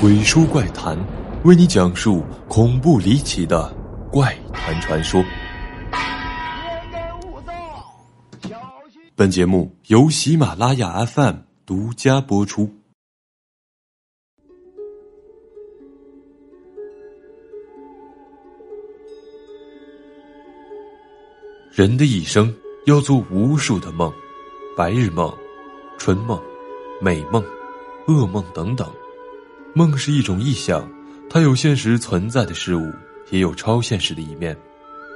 鬼书怪谈，为你讲述恐怖离奇的怪谈传说。本节目由喜马拉雅 FM 独家播出。人的一生要做无数的梦，白日梦、春梦、美梦、噩梦等等。梦是一种意象，它有现实存在的事物，也有超现实的一面。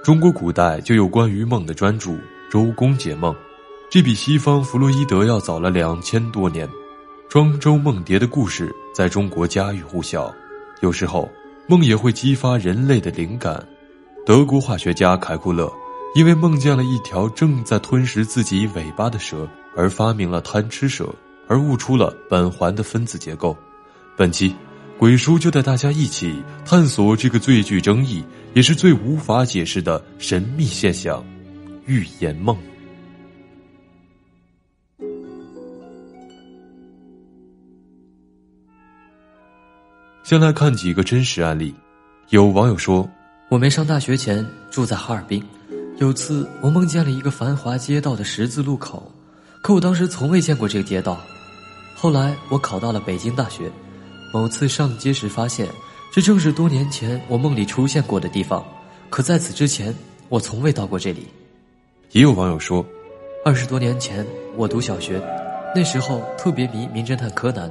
中国古代就有关于梦的专著《周公解梦》，这比西方弗洛伊德要早了两千多年。庄周梦蝶的故事在中国家喻户晓。有时候，梦也会激发人类的灵感。德国化学家凯库勒因为梦见了一条正在吞食自己尾巴的蛇，而发明了贪吃蛇，而悟出了苯环的分子结构。本期，鬼叔就带大家一起探索这个最具争议，也是最无法解释的神秘现象——预言梦。先来看几个真实案例。有网友说：“我没上大学前住在哈尔滨，有次我梦见了一个繁华街道的十字路口，可我当时从未见过这个街道。后来我考到了北京大学。”某次上街时发现，这正是多年前我梦里出现过的地方。可在此之前，我从未到过这里。也有网友说，二十多年前我读小学，那时候特别迷名侦探柯南。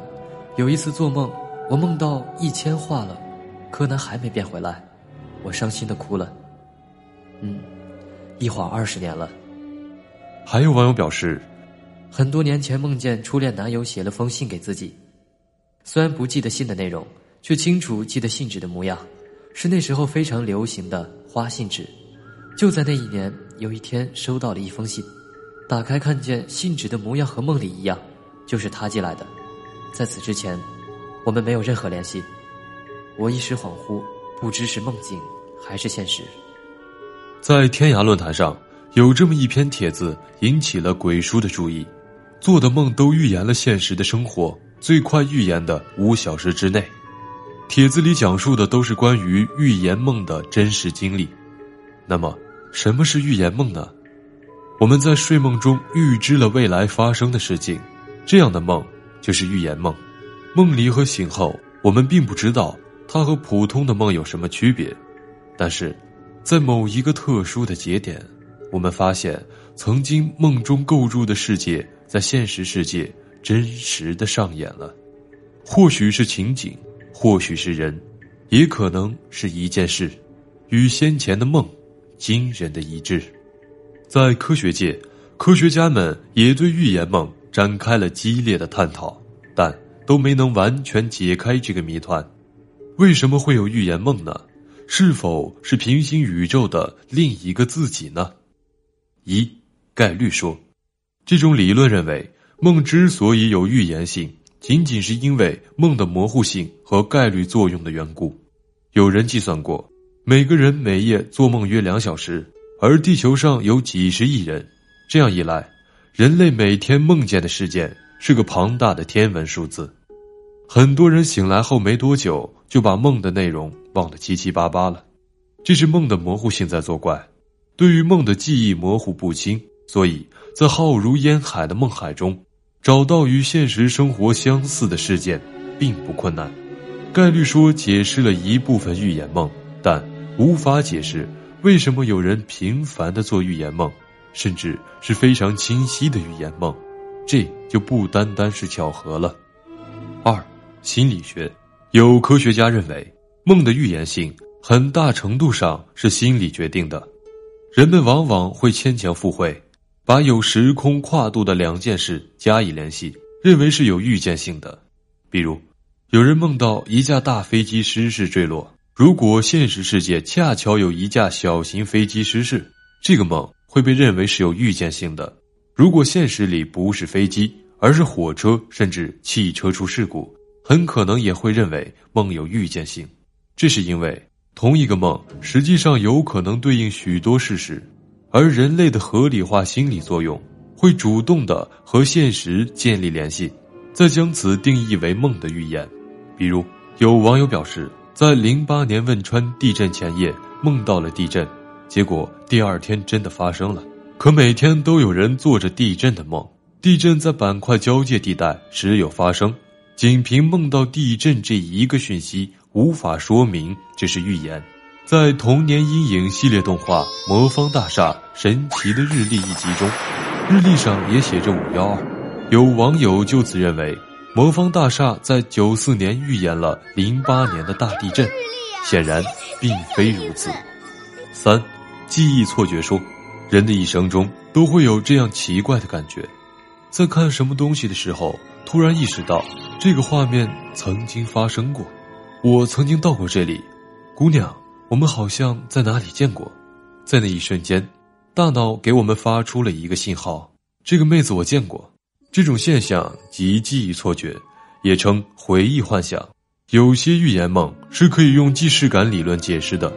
有一次做梦，我梦到一千画了，柯南还没变回来，我伤心的哭了。嗯，一晃二十年了。还有网友表示，很多年前梦见初恋男友写了封信给自己。虽然不记得信的内容，却清楚记得信纸的模样，是那时候非常流行的花信纸。就在那一年，有一天收到了一封信，打开看见信纸的模样和梦里一样，就是他寄来的。在此之前，我们没有任何联系。我一时恍惚，不知是梦境还是现实。在天涯论坛上，有这么一篇帖子引起了鬼叔的注意：做的梦都预言了现实的生活。最快预言的五小时之内，帖子里讲述的都是关于预言梦的真实经历。那么，什么是预言梦呢？我们在睡梦中预知了未来发生的事情，这样的梦就是预言梦。梦里和醒后，我们并不知道它和普通的梦有什么区别，但是，在某一个特殊的节点，我们发现曾经梦中构筑的世界在现实世界。真实的上演了，或许是情景，或许是人，也可能是一件事，与先前的梦惊人的一致。在科学界，科学家们也对预言梦展开了激烈的探讨，但都没能完全解开这个谜团：为什么会有预言梦呢？是否是平行宇宙的另一个自己呢？一概率说，这种理论认为。梦之所以有预言性，仅仅是因为梦的模糊性和概率作用的缘故。有人计算过，每个人每夜做梦约两小时，而地球上有几十亿人，这样一来，人类每天梦见的事件是个庞大的天文数字。很多人醒来后没多久就把梦的内容忘得七七八八了，这是梦的模糊性在作怪。对于梦的记忆模糊不清，所以在浩如烟海的梦海中。找到与现实生活相似的事件，并不困难。概率说解释了一部分预言梦，但无法解释为什么有人频繁的做预言梦，甚至是非常清晰的预言梦。这就不单单是巧合了。二，心理学有科学家认为，梦的预言性很大程度上是心理决定的。人们往往会牵强附会。把有时空跨度的两件事加以联系，认为是有预见性的。比如，有人梦到一架大飞机失事坠落，如果现实世界恰巧有一架小型飞机失事，这个梦会被认为是有预见性的。如果现实里不是飞机，而是火车甚至汽车出事故，很可能也会认为梦有预见性。这是因为同一个梦实际上有可能对应许多事实。而人类的合理化心理作用，会主动的和现实建立联系，再将此定义为梦的预言。比如，有网友表示，在零八年汶川地震前夜梦到了地震，结果第二天真的发生了。可每天都有人做着地震的梦，地震在板块交界地带时有发生。仅凭梦到地震这一个讯息，无法说明这是预言。在童年阴影系列动画《魔方大厦：神奇的日历》一集中，日历上也写着五幺二。有网友就此认为。魔方大厦在九四年预言了零八年的大地震，显然并非如此。三，记忆错觉说，人的一生中都会有这样奇怪的感觉，在看什么东西的时候，突然意识到这个画面曾经发生过，我曾经到过这里，姑娘，我们好像在哪里见过。在那一瞬间，大脑给我们发出了一个信号：这个妹子我见过。这种现象即记忆错觉，也称回忆幻想。有些预言梦是可以用既视感理论解释的。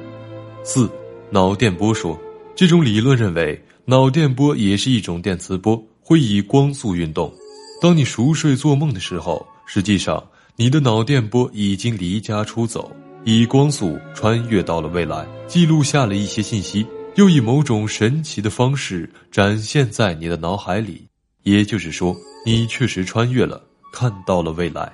四，脑电波说，这种理论认为脑电波也是一种电磁波，会以光速运动。当你熟睡做梦的时候，实际上你的脑电波已经离家出走，以光速穿越到了未来，记录下了一些信息，又以某种神奇的方式展现在你的脑海里。也就是说，你确实穿越了，看到了未来。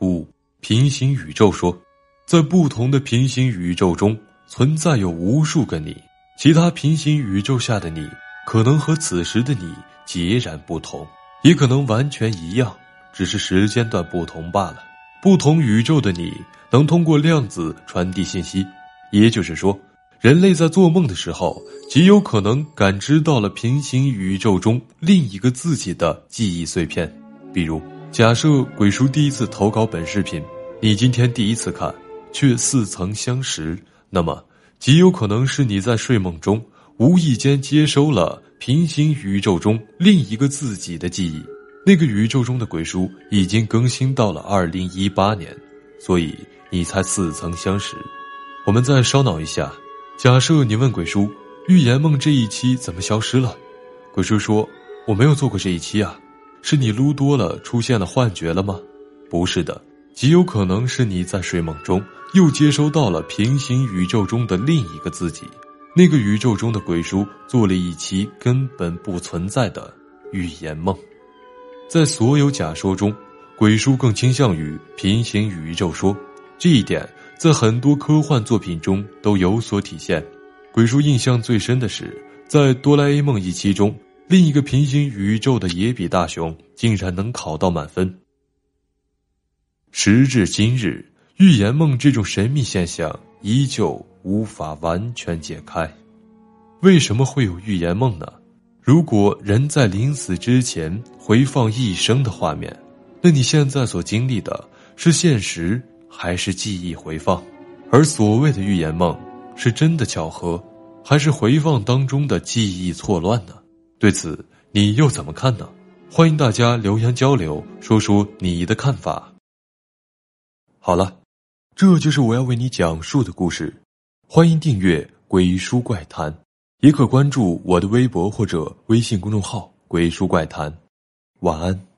五平行宇宙说，在不同的平行宇宙中存在有无数个你，其他平行宇宙下的你可能和此时的你截然不同，也可能完全一样，只是时间段不同罢了。不同宇宙的你能通过量子传递信息，也就是说。人类在做梦的时候，极有可能感知到了平行宇宙中另一个自己的记忆碎片。比如，假设鬼叔第一次投稿本视频，你今天第一次看，却似曾相识，那么极有可能是你在睡梦中无意间接收了平行宇宙中另一个自己的记忆。那个宇宙中的鬼叔已经更新到了二零一八年，所以你才似曾相识。我们再烧脑一下。假设你问鬼叔，预言梦这一期怎么消失了？鬼叔说：“我没有做过这一期啊，是你撸多了出现了幻觉了吗？不是的，极有可能是你在睡梦中又接收到了平行宇宙中的另一个自己，那个宇宙中的鬼叔做了一期根本不存在的预言梦。在所有假说中，鬼叔更倾向于平行宇宙说，这一点。”在很多科幻作品中都有所体现。鬼叔印象最深的是，在《哆啦 A 梦》一期中，另一个平行宇宙的野比大雄竟然能考到满分。时至今日，预言梦这种神秘现象依旧无法完全解开。为什么会有预言梦呢？如果人在临死之前回放一生的画面，那你现在所经历的是现实？还是记忆回放，而所谓的预言梦，是真的巧合，还是回放当中的记忆错乱呢？对此，你又怎么看呢？欢迎大家留言交流，说说你的看法。好了，这就是我要为你讲述的故事。欢迎订阅《鬼书怪谈》，也可关注我的微博或者微信公众号“鬼叔怪谈”。晚安。